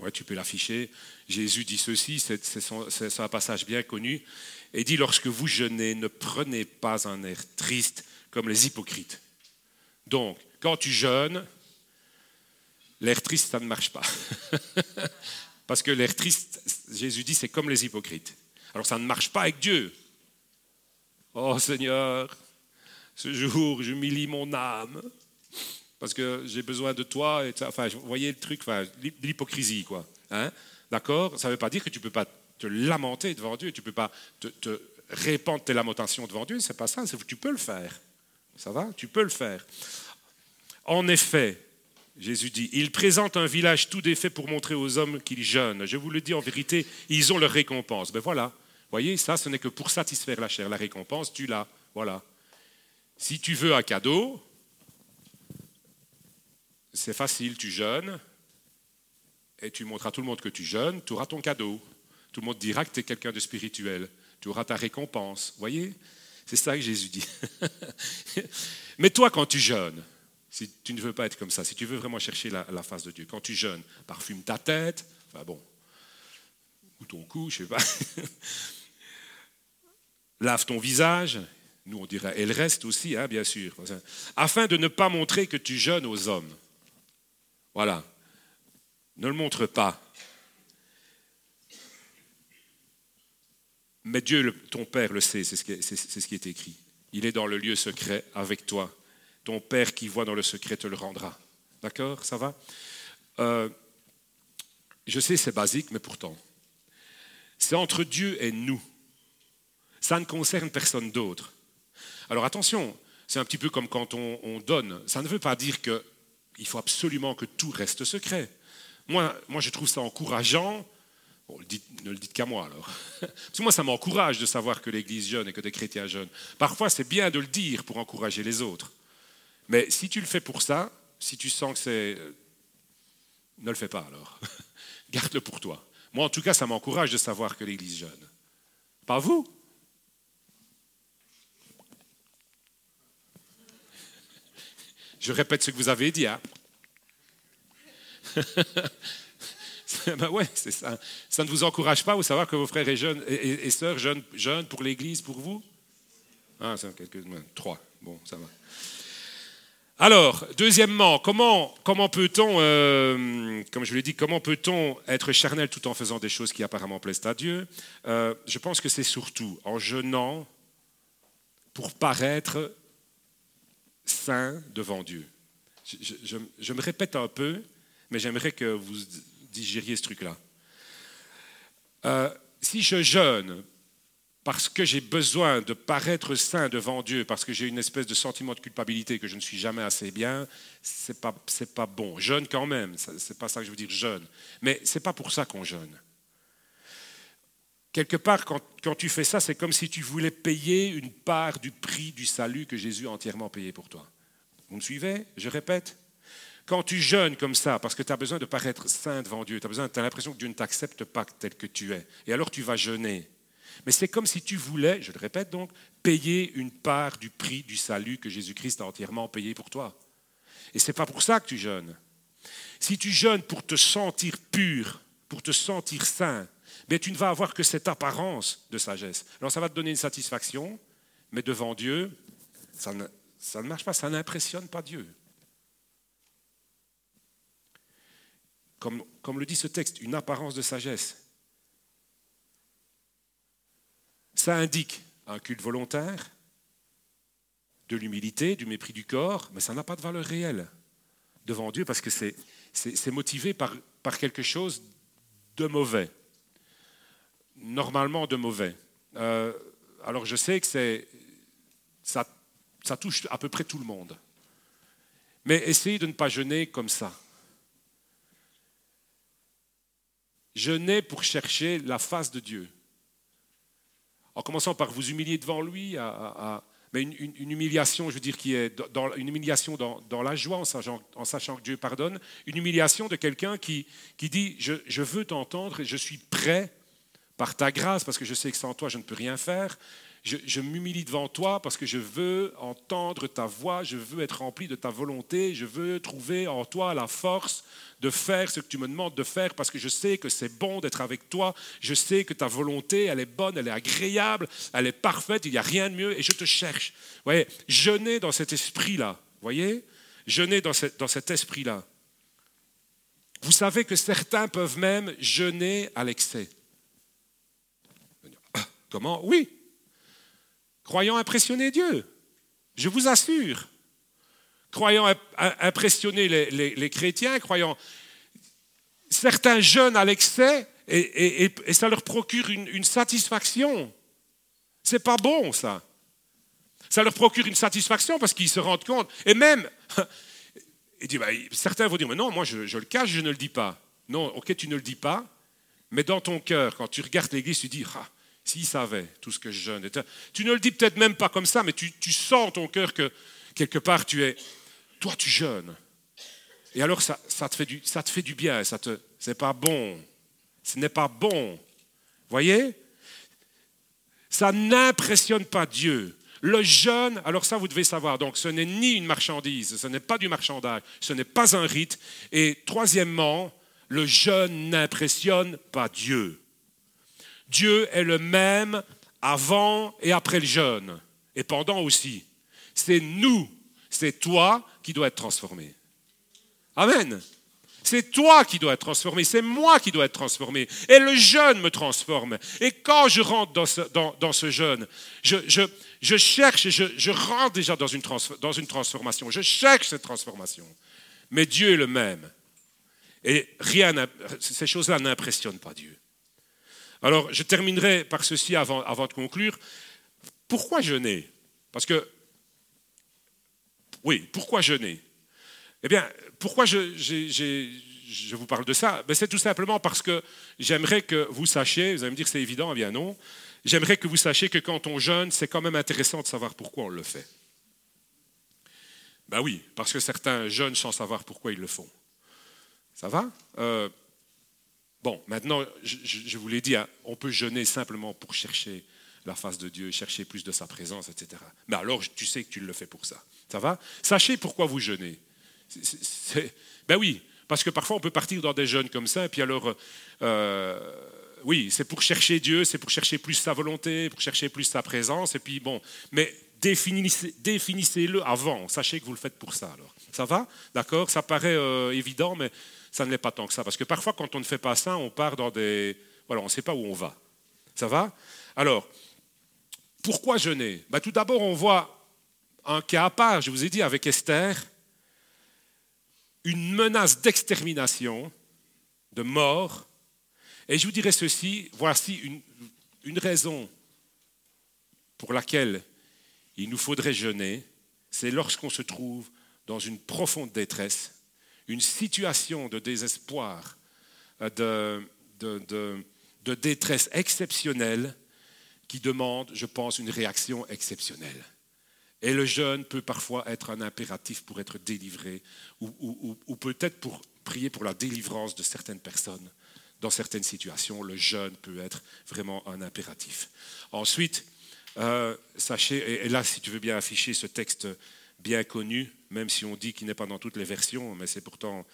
Speaker 1: ouais, tu peux l'afficher, Jésus dit ceci, c'est un passage bien connu, et dit, lorsque vous jeûnez, ne prenez pas un air triste comme les hypocrites. Donc, quand tu jeûnes, l'air triste, ça ne marche pas. Parce que l'air triste, Jésus dit, c'est comme les hypocrites. Alors ça ne marche pas avec Dieu. Oh Seigneur, ce jour, j'humilie mon âme parce que j'ai besoin de toi. Et enfin, vous voyez le truc, l'hypocrisie, quoi. Hein D'accord? Ça ne veut pas dire que tu ne peux pas te lamenter devant Dieu, tu ne peux pas te, répandre tes lamentations devant Dieu, c'est pas ça, tu peux le faire. Ça va? Tu peux le faire. En effet, Jésus dit, il présente un village tout défait pour montrer aux hommes qu'ils jeûnent. Je vous le dis en vérité, ils ont leur récompense. Ben voilà, voyez, ça, ce n'est que pour satisfaire la chair. La récompense, tu l'as. Voilà. Si tu veux un cadeau, c'est facile, tu jeûnes, et tu montres à tout le monde que tu jeûnes, tu auras ton cadeau. Tout le monde dira que tu es quelqu'un de spirituel. Tu auras ta récompense. Voyez C'est ça que Jésus dit. Mais toi, quand tu jeûnes, si tu ne veux pas être comme ça, si tu veux vraiment chercher la, face de Dieu, quand tu jeûnes, parfume ta tête, enfin bon, ou ton cou, je ne sais pas. Lave ton visage, nous on dirait, elle reste aussi, hein, bien sûr, afin de ne pas montrer que tu jeûnes aux hommes. Voilà. Ne le montre pas. Mais Dieu, ton Père, le sait, c'est ce, qui est écrit. Il est dans le lieu secret avec toi. Ton Père qui voit dans le secret te le rendra. D'accord? Ça va? Euh, Je sais, c'est basique, mais pourtant. C'est entre Dieu et nous. Ça ne concerne personne d'autre. Alors attention, c'est un petit peu comme quand on, donne. Ça ne veut pas dire qu'il faut absolument que tout reste secret. Moi, moi je trouve ça encourageant ne le dites qu'à moi alors. Parce que moi, ça m'encourage de savoir que l'Église jeune et que des chrétiens jeunes. Parfois, c'est bien de le dire pour encourager les autres. Mais si tu le fais pour ça, si tu sens que c'est... Euh, ne le fais pas alors. Garde-le pour toi. Moi, en tout cas, ça m'encourage de savoir que l'Église jeune. Pas vous? Je répète ce que vous avez dit. Hein ben ouais, c'est ça. Ça ne vous encourage pas, vous savoir que vos frères et, jeunes, et, sœurs jeunes, jeunes pour l'Église, pour vous? Ah, c'est quelques, trois. Bon, ça va. Alors, deuxièmement, comment, comment peut-on, euh, comme je l'ai dit, comment peut-on être charnel tout en faisant des choses qui apparemment plaisent à Dieu? Euh, Je pense que c'est surtout en jeûnant pour paraître saint devant Dieu. je me répète un peu, mais j'aimerais que vous digériez ce truc-là. Euh, si je jeûne parce que j'ai besoin de paraître saint devant Dieu, parce que j'ai une espèce de sentiment de culpabilité que je ne suis jamais assez bien, c'est pas pas bon. Jeûne quand même, c'est pas ça que je veux dire jeûne, mais c'est pas pour ça qu'on jeûne. Quelque part, quand, quand tu fais ça, c'est comme si tu voulais payer une part du prix du salut que Jésus a entièrement payé pour toi. Vous me suivez? Je répète quand tu jeûnes comme ça, parce que tu as besoin de paraître saint devant Dieu, tu as, as l'impression que Dieu ne t'accepte pas tel que tu es, et alors tu vas jeûner. Mais c'est comme si tu voulais, je le répète donc, payer une part du prix du salut que Jésus-Christ a entièrement payé pour toi. Et ce n'est pas pour ça que tu jeûnes. Si tu jeûnes pour te sentir pur, pour te sentir saint, mais tu ne vas avoir que cette apparence de sagesse. Alors ça va te donner une satisfaction, mais devant Dieu, ça ne, ça ne marche pas, ça n'impressionne pas Dieu. comme, le dit ce texte, une apparence de sagesse. Ça indique un culte volontaire, de l'humilité, du mépris du corps, mais ça n'a pas de valeur réelle devant Dieu parce que c'est motivé par, quelque chose de mauvais. normalement de mauvais. Euh, alors je sais que ça, ça touche à peu près tout le monde. Mais essayez de ne pas jeûner comme ça. Jeûnez pour chercher la face de Dieu. En commençant par vous humilier devant lui, mais une, humiliation, je veux dire, qui est dans, une humiliation dans, la joie, en sachant, que Dieu pardonne, une humiliation de quelqu'un qui, dit je, veux t'entendre je suis prêt par ta grâce, parce que je sais que sans toi je ne peux rien faire, je, m'humilie devant toi parce que je veux entendre ta voix, je veux être rempli de ta volonté, je veux trouver en toi la force de faire ce que tu me demandes de faire parce que je sais que c'est bon d'être avec toi, je sais que ta volonté, elle est bonne, elle est agréable, elle est parfaite, il n'y a rien de mieux et je te cherche. Vous voyez, jeûner dans cet esprit-là, voyez, jeûner dans, dans cet esprit-là. Vous savez que certains peuvent même jeûner à l'excès. Comment? Oui, croyant impressionner Dieu. Je vous assure. Croyant impressionner les, chrétiens, croyant. Certains jeunes à l'excès, et, ça leur procure une, satisfaction. C'est pas bon, ça. Ça leur procure une satisfaction parce qu'ils se rendent compte. Et même, bah, certains vont dire, mais non, moi je, je, le cache, je ne le dis pas. Non, ok, tu ne le dis pas, mais dans ton cœur, quand tu regardes l'Église, tu dis, ah, s'il savait tout ce que je jeûne. Tu ne le dis peut-être même pas comme ça, mais tu, sens ton cœur que quelque part tu es. Toi, tu jeûnes. Et alors, ça, te, fait du, ça te bien. Ça te, c'est pas bon. Ce n'est pas bon. Voyez? Ça n'impressionne pas Dieu. Le jeûne, alors ça vous devez savoir, donc ce n'est ni une marchandise, ce n'est pas du marchandage, ce n'est pas un rite. Et troisièmement, le jeûne n'impressionne pas Dieu. Dieu est le même avant et après le jeûne, et pendant aussi. C'est nous, c'est toi qui dois être transformé. Amen. C'est toi qui dois être transformé, c'est moi qui dois être transformé. Et le jeûne me transforme. Et quand je rentre dans ce, dans, ce jeûne, je, cherche, je, je, rentre déjà dans une, dans une transformation. Je cherche cette transformation. Mais Dieu est le même. Et rien, ces choses-là n'impressionnent pas Dieu. Alors, je terminerai par ceci avant, de conclure. Pourquoi jeûner? Parce que, oui, pourquoi jeûner? Eh bien, pourquoi je, je vous parle de ça? Ben, C'est tout simplement parce que j'aimerais que vous sachiez, vous allez me dire c'est évident, eh bien non, j'aimerais que vous sachiez que quand on jeûne, c'est quand même intéressant de savoir pourquoi on le fait. Ben oui, parce que certains jeûnent sans savoir pourquoi ils le font. Ça va? Euh, Bon, maintenant, je, vous l'ai dit, hein, on peut jeûner simplement pour chercher la face de Dieu, chercher plus de sa présence, etc. Mais alors, tu sais que tu le fais pour ça. Ça va? Sachez pourquoi vous jeûnez. ben oui, parce que parfois on peut partir dans des jeûnes comme ça, et puis alors, euh, oui, c'est pour chercher Dieu, c'est pour chercher plus sa volonté, pour chercher plus sa présence, et puis bon, mais définissez-le avant, sachez que vous le faites pour ça alors. Ça va? D'accord? Ça paraît euh, évident, mais ça ne l'est pas tant que ça. Parce que parfois, quand on ne fait pas ça, on part dans des... Voilà, on ne sait pas où on va. Ça va? Alors, pourquoi jeûner? Bah, Tout d'abord, on voit un cas à part, je vous ai dit, avec Esther, une menace d'extermination, de mort. Et je vous dirais ceci, voici une, une raison pour laquelle il nous faudrait jeûner, c'est lorsqu'on se trouve dans une profonde détresse une situation de désespoir, euh, de, détresse exceptionnelle qui demande, je pense, une réaction exceptionnelle. Et le jeûne peut parfois être un impératif pour être délivré, ou, ou, peut-être pour prier pour la délivrance de certaines personnes. Dans certaines situations, le jeûne peut être vraiment un impératif. Ensuite, euh, sachez, et là, si tu veux bien afficher ce texte bien connu, même si on dit qu'il n'est pas dans toutes les versions, mais c'est pourtant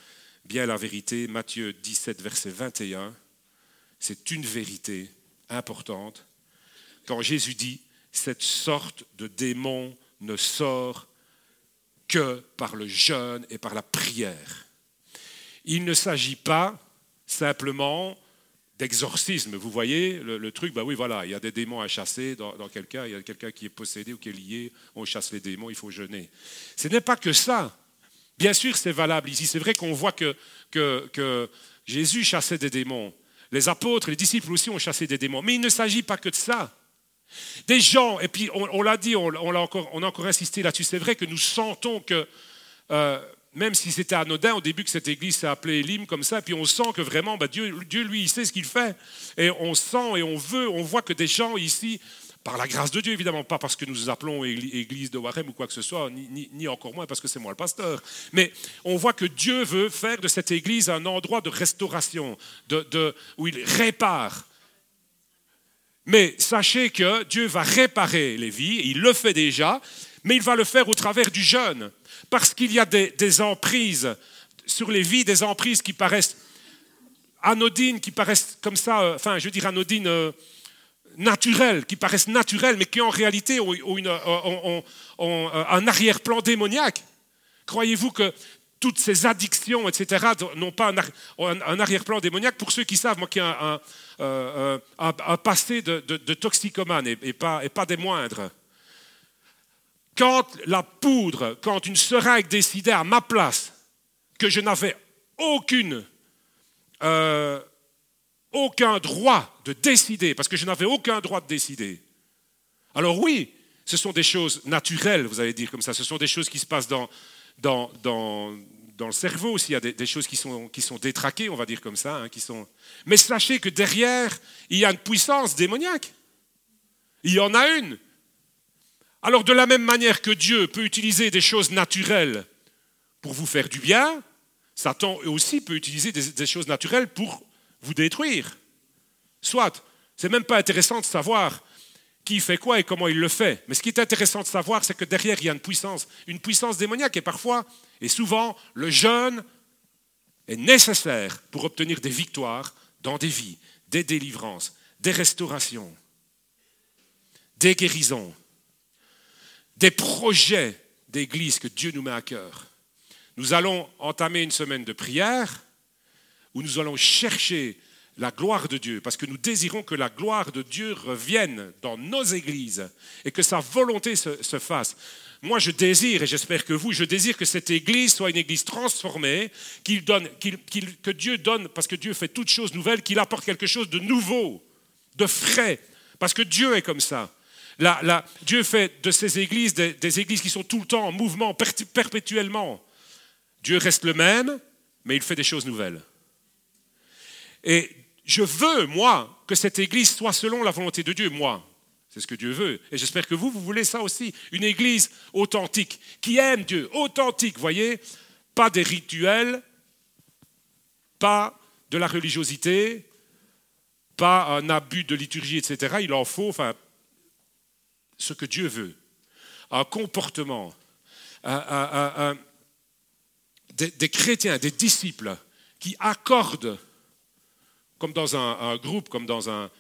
Speaker 1: bien la vérité. Matthieu 17, verset 21, c'est une vérité importante. Quand Jésus dit, cette sorte de démon ne sort que par le jeûne et par la prière. Il ne s'agit pas simplement d'exorcisme. Vous voyez le, truc, bah oui, voilà, il y a des démons à chasser dans, quelqu'un, il y a quelqu'un qui est possédé ou qui est lié, on chasse les démons, il faut jeûner. Ce n'est pas que ça. Bien sûr, c'est valable ici. C'est vrai qu'on voit que, que, Jésus chassait des démons. Les apôtres, les disciples aussi ont chassé des démons. Mais il ne s'agit pas que de ça. Des gens, et puis on, l'a dit, on, a encore, on a encore insisté là-dessus, c'est vrai que nous sentons que, euh, même si c'était anodin au début que cette église s'est appelée comme ça, puis on sent que vraiment bah, Dieu, Dieu, lui, il sait ce qu'il fait. Et on sent et on veut, on voit que des gens ici, par la grâce de Dieu évidemment, pas parce que nous appelons église de Warem ou quoi que ce soit, ni, encore moins parce que c'est moi le pasteur, mais on voit que Dieu veut faire de cette église un endroit de restauration, de, où il répare mais sachez que Dieu va réparer les vies, il le fait déjà, mais il va le faire au travers du jeûne, parce qu'il y a des, emprises sur les vies, des emprises qui paraissent anodines, qui paraissent comme ça, euh, enfin je veux dire anodines, euh, naturelles, qui paraissent naturelles, mais qui en réalité ont, euh, un arrière-plan démoniaque. Croyez-vous que toutes ces addictions, etc., n'ont pas un, arrière-plan démoniaque? Pour ceux qui savent, moi qui ai un, passé de, toxicomane et, pas, des moindres, quand la poudre, quand une seringue décidait à ma place que je n'avais aucune, euh, aucun droit de décider, parce que je n'avais aucun droit de décider, alors oui, ce sont des choses naturelles, vous allez dire comme ça, ce sont des choses qui se passent dans, dans, dans, le cerveau aussi, il y a des, choses qui sont, qui sont détraquées, on va dire comme ça. Hein, qui sont... Mais sachez que derrière, il y a une puissance démoniaque. Il y en a une. Alors de la même manière que Dieu peut utiliser des choses naturelles pour vous faire du bien, Satan aussi peut utiliser des, choses naturelles pour vous détruire. Soit, c'est même pas intéressant de savoir qui fait quoi et comment il le fait. Mais ce qui est intéressant de savoir, c'est que derrière, il y a une puissance, une puissance démoniaque. Et parfois, et souvent, le jeûne est nécessaire pour obtenir des victoires dans des vies, des délivrances, des restaurations, des guérisons, des projets d'église que Dieu nous met à cœur. Nous allons entamer une semaine de prière où nous allons chercher la gloire de Dieu, parce que nous désirons que la gloire de Dieu revienne dans nos églises et que sa volonté se, fasse. Moi, je désire, et j'espère que vous, je désire que cette église soit une église transformée, qu'il donne, que Dieu donne, parce que Dieu fait toutes choses nouvelles, qu'il apporte quelque chose de nouveau, de frais, parce que Dieu est comme ça. Dieu fait de ces églises des, églises qui sont tout le temps en mouvement, perpétuellement. Dieu reste le même, mais il fait des choses nouvelles. Et je veux, moi, que cette Église soit selon la volonté de Dieu, moi. C'est ce que Dieu veut. Et j'espère que vous, vous voulez ça aussi. Une Église authentique, qui aime Dieu, authentique, voyez Pas des rituels, pas de la religiosité, pas un abus de liturgie, etc. Il en faut, enfin, ce que Dieu veut. Un comportement, des chrétiens, des disciples qui accordent comme dans un, groupe, comme dans un,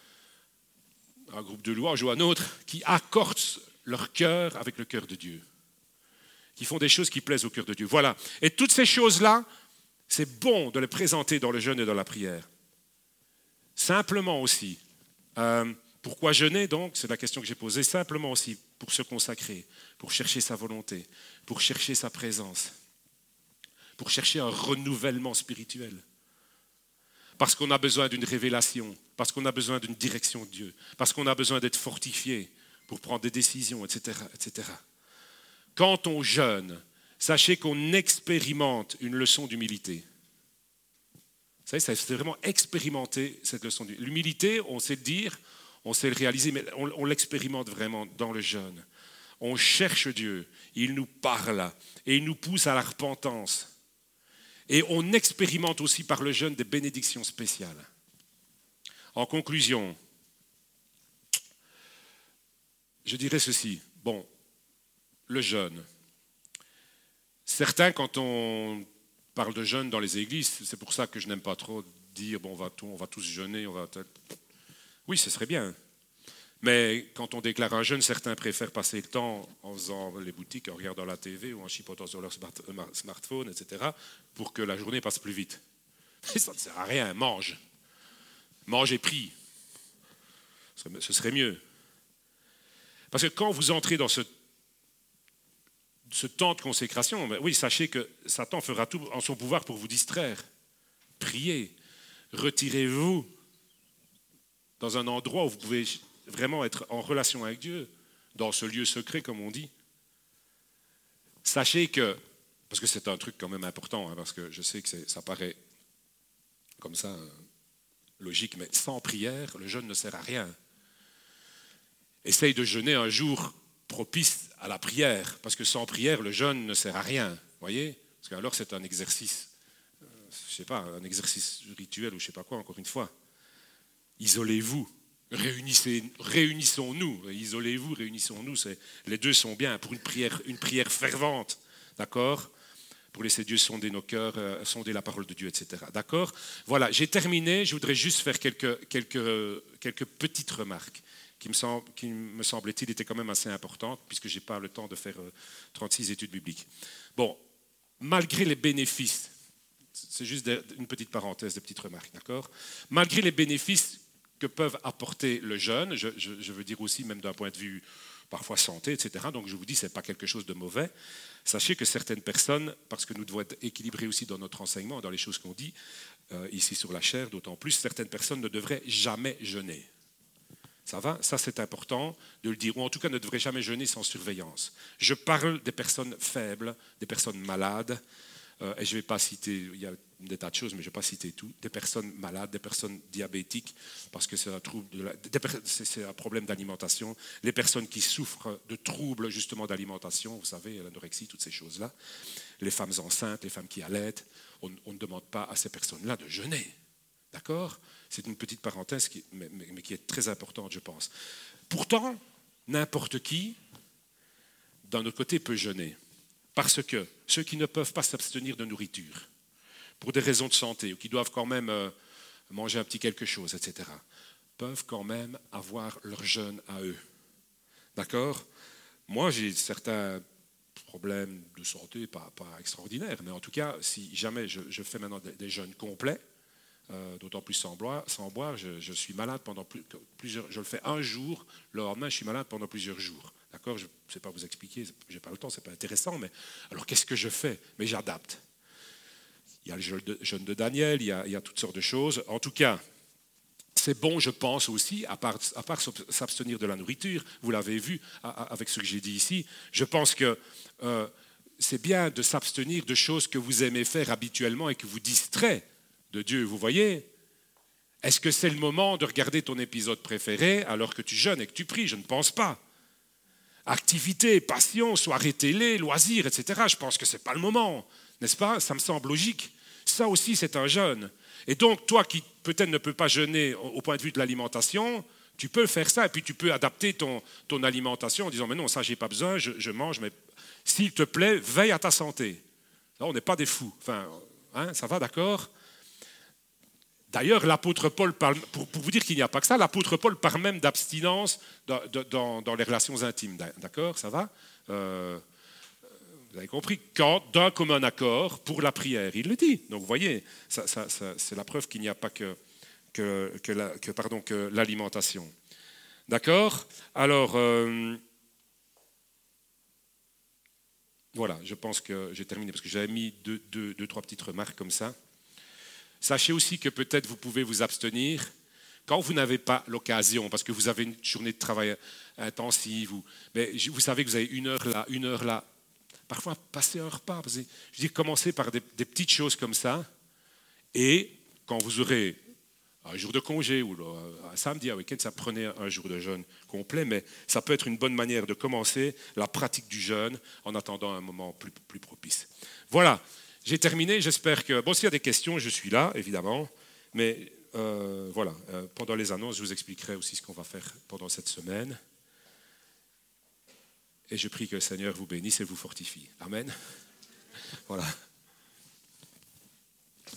Speaker 1: groupe de louanges ou un autre, qui accordent leur cœur avec le cœur de Dieu, qui font des choses qui plaisent au cœur de Dieu. Voilà. Et toutes ces choses-là, c'est bon de les présenter dans le jeûne et dans la prière. Simplement aussi, euh, pourquoi jeûner donc? C'est la question que j'ai posée. Simplement aussi pour se consacrer, pour chercher sa volonté, pour chercher sa présence, pour chercher un renouvellement spirituel parce qu'on a besoin d'une révélation, parce qu'on a besoin d'une direction de Dieu, parce qu'on a besoin d'être fortifié pour prendre des décisions, etc., etc. Quand on jeûne, sachez qu'on expérimente une leçon d'humilité. Vous savez, c'est vraiment expérimenter cette leçon d'humilité. L'humilité, on sait le dire, on sait le réaliser, mais on, l'expérimente vraiment dans le jeûne. On cherche Dieu, il nous parle et il nous pousse à la repentance. Et on expérimente aussi par le jeûne des bénédictions spéciales. En conclusion, je dirais ceci. Bon, le jeûne. Certains, quand on parle de jeûne dans les églises, c'est pour ça que je n'aime pas trop dire, bon, on va, on va tous jeûner, on va... Oui, ce serait bien. Mais quand on déclare un jeûne, certains préfèrent passer le temps en faisant les boutiques, en regardant la TV ou en chipotant sur leur smartphone, etc., pour que la journée passe plus vite. ça ne sert à rien, mange. Mange et prie. Ce serait mieux. Parce que quand vous entrez dans ce, ce temps de consécration, ben oui, sachez que Satan fera tout en son pouvoir pour vous distraire. Priez, retirez-vous dans un endroit où vous pouvez vraiment être en relation avec Dieu, dans ce lieu secret, comme on dit. Sachez que, parce que c'est un truc quand même important, hein, parce que je sais que ça paraît comme ça euh, logique, mais sans prière, le jeûne ne sert à rien. Essaye de jeûner un jour propice à la prière, parce que sans prière, le jeûne ne sert à rien. Voyez? Parce qu'alors, c'est un exercice, euh, je sais pas, un exercice rituel ou je sais pas quoi, encore une fois. Isolez-vous, réunissons-nous, isolez-vous, réunissons-nous. Les deux sont bien pour une prière, une prière fervente, d'accord? Pour laisser Dieu sonder nos cœurs, euh, sonder la parole de Dieu, etc. D'accord? Voilà, j'ai terminé. Je voudrais juste faire quelques, petites remarques qui me, semble, qui me étaient quand même assez importantes, puisque je n'ai pas le temps de faire 36 euh, études bibliques. Bon, malgré les bénéfices, c'est juste une petite parenthèse, de petites remarques, d'accord? Malgré les bénéfices que peuvent apporter le jeûne, je, veux dire aussi même d'un point de vue parfois santé, etc. Donc je vous dis, ce n'est pas quelque chose de mauvais. Sachez que certaines personnes, parce que nous devons être équilibrés aussi dans notre enseignement, dans les choses qu'on dit, euh, ici sur la chair, d'autant plus, certaines personnes ne devraient jamais jeûner. Ça va? Ça, c'est important de le dire. Ou en tout cas, ne devraient jamais jeûner sans surveillance. Je parle des personnes faibles, des personnes malades, euh, et je ne vais pas citer, il y a des tas de choses, mais je ne vais pas citer tout, des personnes malades, des personnes diabétiques, parce que c'est un, un problème d'alimentation, les personnes qui souffrent de troubles justement d'alimentation, vous savez, l'anorexie, toutes ces choses-là, les femmes enceintes, les femmes qui allaitent, on, ne demande pas à ces personnes-là de jeûner. D'accord? C'est une petite parenthèse, mais qui est très importante, je pense. Pourtant, n'importe qui, d'un autre côté, peut jeûner. Parce que ceux qui ne peuvent pas s'abstenir de nourriture, pour des raisons de santé, ou qui doivent quand même euh, manger un petit quelque chose, etc., peuvent quand même avoir leur jeûne à eux. D'accord? Moi, j'ai certains problèmes de santé, pas, extraordinaires, mais en tout cas, si jamais je, fais maintenant des, jeûnes complets, euh, d'autant plus sans boire, sans boire je, suis malade pendant plusieurs... Je le fais un jour, le lendemain, je suis malade pendant plusieurs jours. D'accord Je ne sais pas vous expliquer, je n'ai pas le temps, ce n'est pas intéressant, mais alors qu'est-ce que je fais? Mais j'adapte. Il y a le jeûne de Daniel, il y, a, toutes sortes de choses. En tout cas, c'est bon, je pense aussi, à part, s'abstenir de la nourriture, vous l'avez vu avec ce que j'ai dit ici, je pense que euh, c'est bien de s'abstenir de choses que vous aimez faire habituellement et que vous distraient de Dieu. Vous voyez? Est-ce que c'est le moment de regarder ton épisode préféré alors que tu jeûnes et que tu pries? Je ne pense pas activités, passion, soirées télé, loisirs, etc. Je pense que ce n'est pas le moment, n'est-ce pas? Ça me semble logique. Ça aussi, c'est un jeûne. Et donc, toi qui peut-être ne peux pas jeûner au point de vue de l'alimentation, tu peux faire ça et puis tu peux adapter ton, ton alimentation en disant Mais non, ça, j'ai pas besoin, je, mange, mais s'il te plaît, veille à ta santé. Là, on n'est pas des fous. Enfin, hein, ça va, d'accord? D'ailleurs, l'apôtre Paul, parle, pour, vous dire qu'il n'y a pas que ça, l'apôtre Paul parle même d'abstinence dans, les relations intimes. D'accord Ça va euh, Vous avez compris Quand d'un commun accord pour la prière, il le dit. Donc vous voyez, c'est la preuve qu'il n'y a pas que, l'alimentation. D'accord? Alors, euh, voilà, je pense que j'ai terminé parce que j'avais mis deux, trois petites remarques comme ça. Sachez aussi que peut-être vous pouvez vous abstenir quand vous n'avez pas l'occasion, parce que vous avez une journée de travail intensive, mais vous savez que vous avez une heure là, une heure là. Parfois, passez un repas. Je dis, commencez par des, petites choses comme ça, et quand vous aurez un jour de congé ou un samedi, un week-end, ça prenait un jour de jeûne complet, mais ça peut être une bonne manière de commencer la pratique du jeûne en attendant un moment plus, plus propice. Voilà, j'ai terminé, j'espère que... Bon, s'il y a des questions, je suis là, évidemment, mais euh, voilà, euh, pendant les annonces, je vous expliquerai aussi ce qu'on va faire pendant cette semaine. Et je prie que le Seigneur vous bénisse et vous fortifie. Amen. Voilà.